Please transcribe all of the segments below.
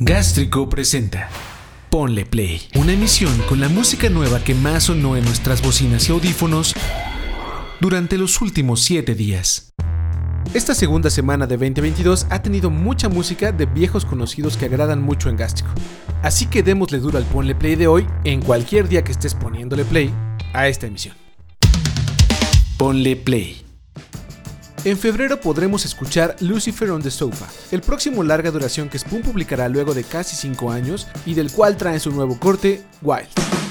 Gástrico presenta Ponle Play, una emisión con la música nueva que más sonó en nuestras bocinas y audífonos durante los últimos 7 días. Esta segunda semana de 2022 ha tenido mucha música de viejos conocidos que agradan mucho en Gástrico. Así que démosle duro al Ponle Play de hoy en cualquier día que estés poniéndole play a esta emisión. Ponle Play. En febrero podremos escuchar Lucifer on the Sofa, el próximo larga duración que Spoon publicará luego de casi 5 años y del cual trae su nuevo corte, Wild.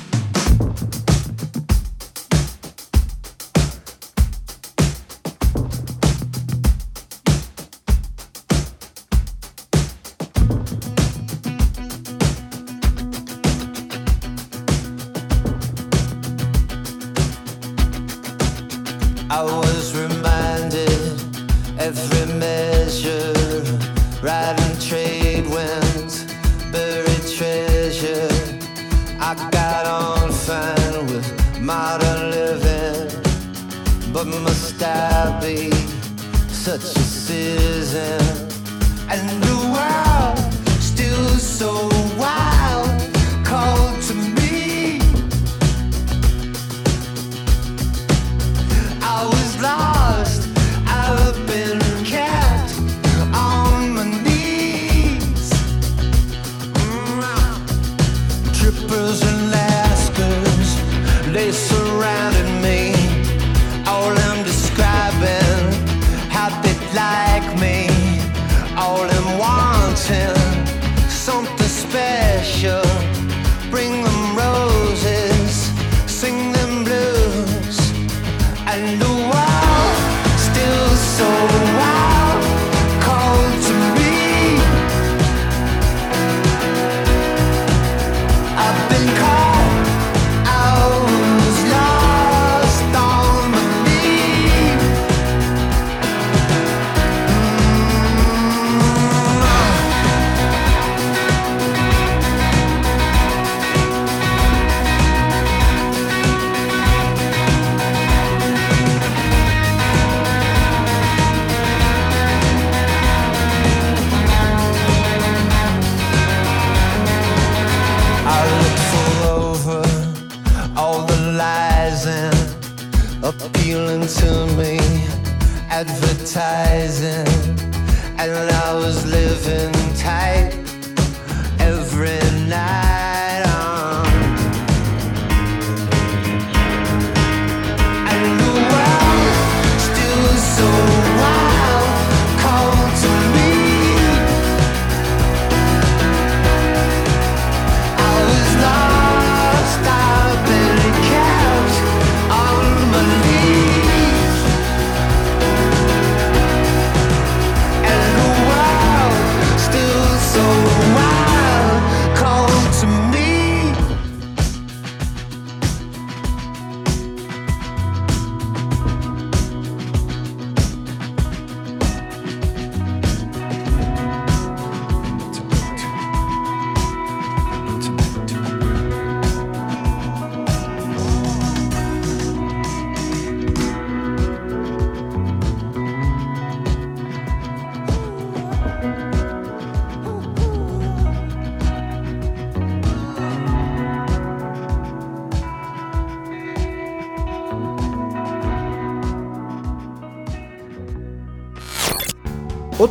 Advertising, and I was living tight every night.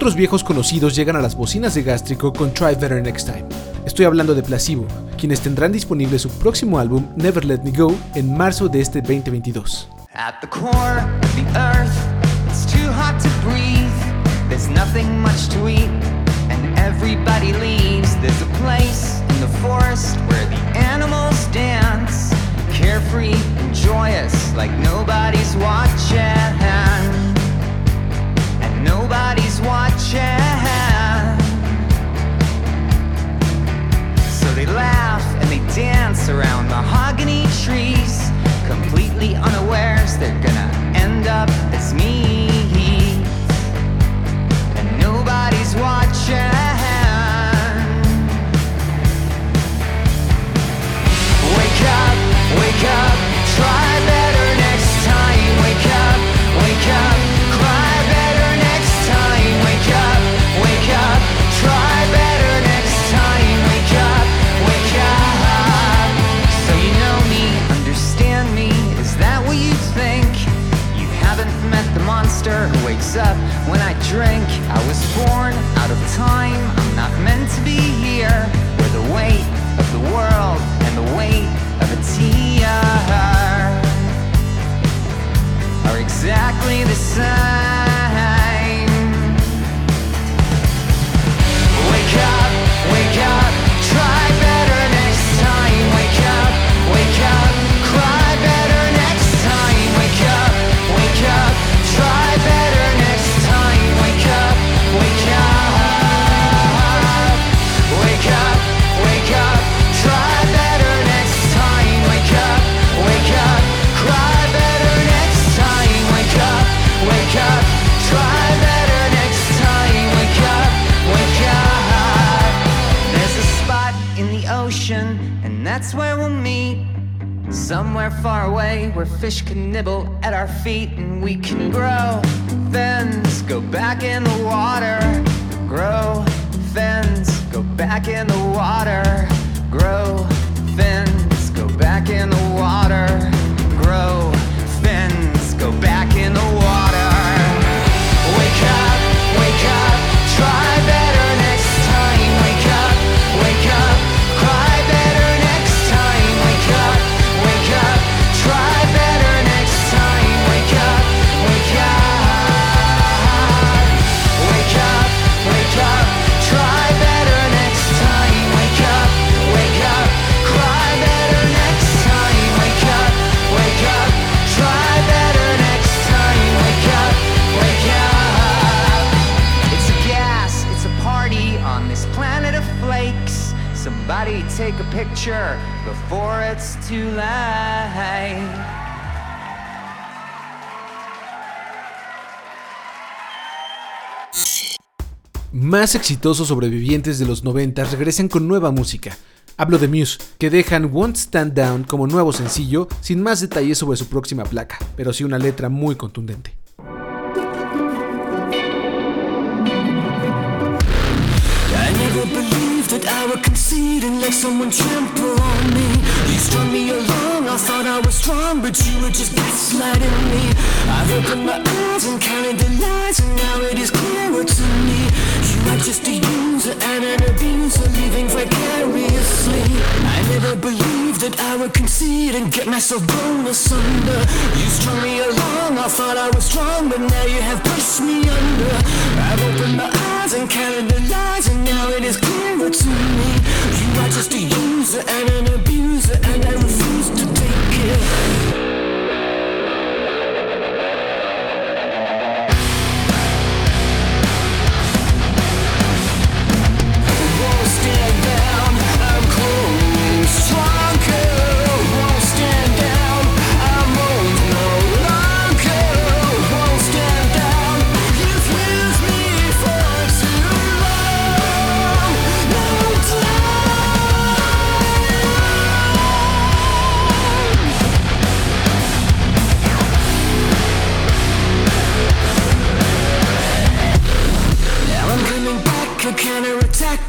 Otros viejos conocidos llegan a las bocinas de Gástrico con Try Better Next Time. Estoy hablando de Placebo, quienes tendrán disponible su próximo álbum Never Let Me Go en marzo de este 2022. At the core of the earth, it's too hot to breathe. There's nothing much to eat, and everybody leaves. There's a place in the forest where the animals dance, carefree and joyous, like nobody's watching. Nobody's watching. So they laugh and they dance around mahogany trees, completely unawares they're gonna end up as me. That's where we'll meet. Somewhere far away where fish can nibble at our feet and we can grow. Fins, go back in the water, grow. Fins, go back in the water, grow. Fins, go back in the water, Más exitosos sobrevivientes de los 90 regresan con nueva música. Hablo de Muse, que dejan Won't Stand Down como nuevo sencillo, sin más detalles sobre su próxima placa, pero sí una letra muy contundente. Let someone trample on me. You strung me along, I thought I was strong, but you were just gaslighting me. I've opened my eyes and counted the lies, and now it is clearer to me. You are just a user and an abuser, living vicariously. I never believed that I would concede and get myself blown asunder. You strung me along, I thought I was strong, but now you have pushed me under. I've opened my eyes and counted the lies, and now it is clearer the enemy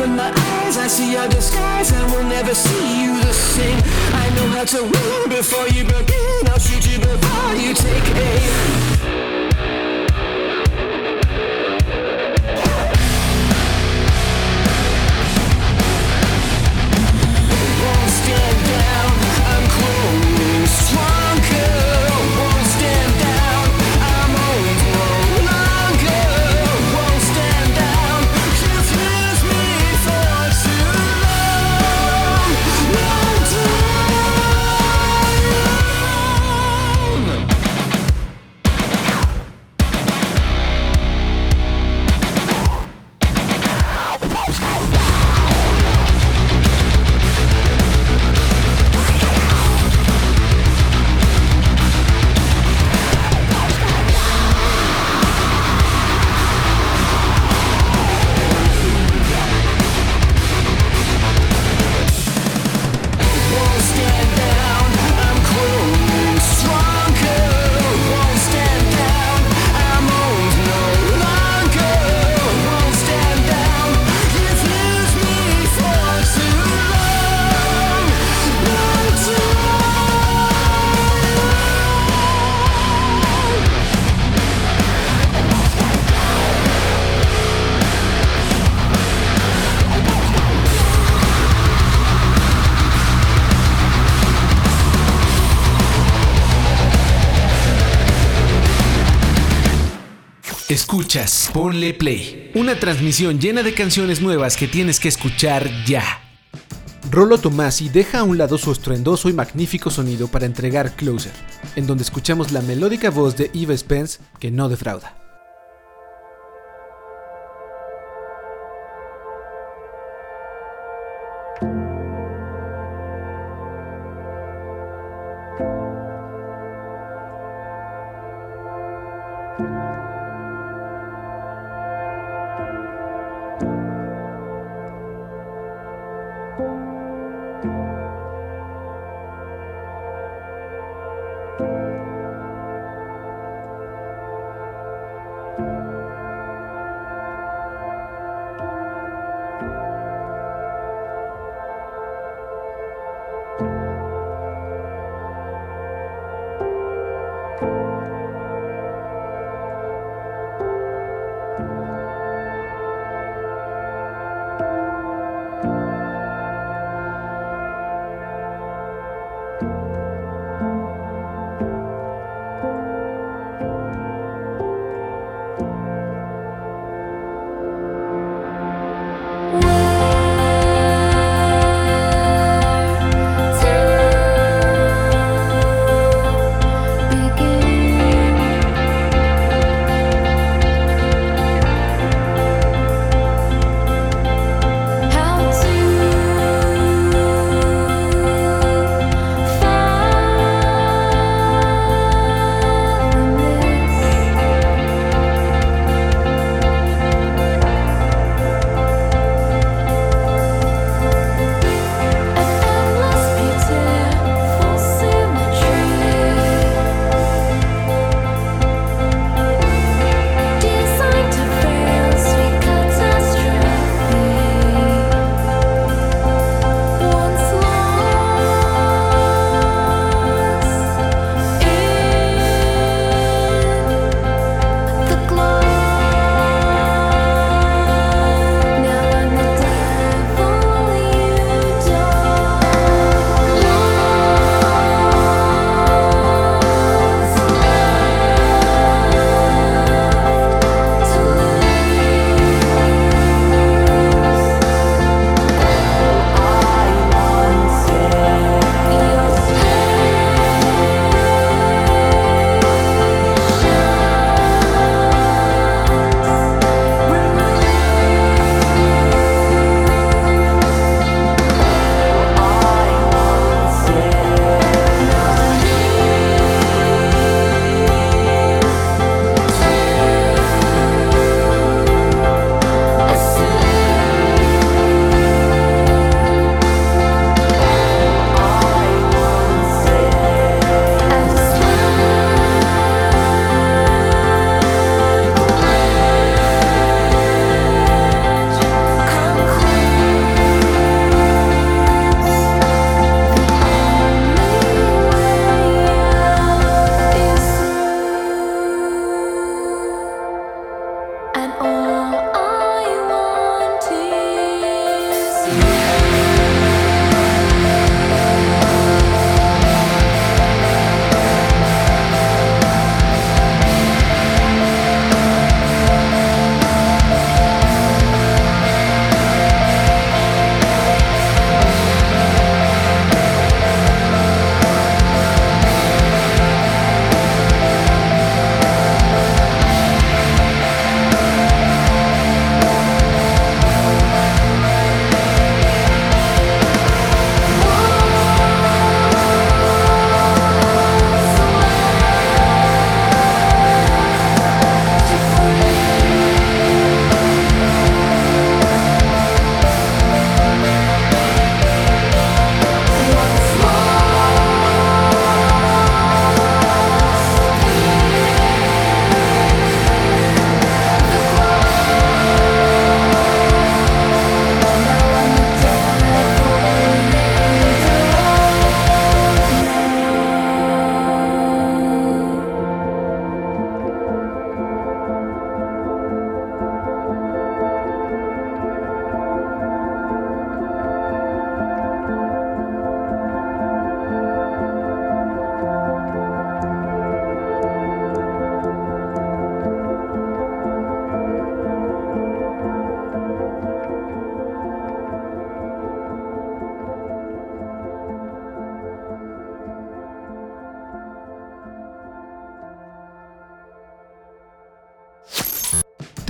I've my eyes, I see your disguise. I will never see you the same. I know how to win before you begin. I'll shoot you before you take aim. Escuchas, ponle play. Una transmisión llena de canciones nuevas que tienes que escuchar ya. Rolo Tomasi deja a un lado su estruendoso y magnífico sonido para entregar Closer, en donde escuchamos la melódica voz de Eva Spence que no defrauda.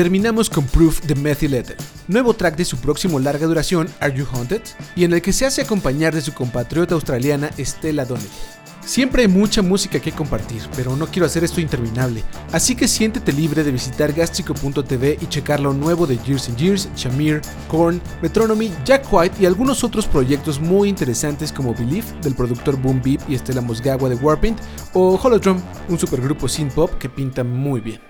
Terminamos con Proof de Methylated, nuevo track de su próximo larga duración Are You Haunted, y en el que se hace acompañar de su compatriota australiana Stella Donnelly. Siempre hay mucha música que compartir, pero no quiero hacer esto interminable, así que siéntete libre de visitar gastrico.tv y checar lo nuevo de Years and Years, Shamir, Korn, Metronomy, Jack White y algunos otros proyectos muy interesantes como Believe del productor Boom Beep y Estela Mosgagua de Warpaint o Holodrum, un supergrupo synth pop que pinta muy bien.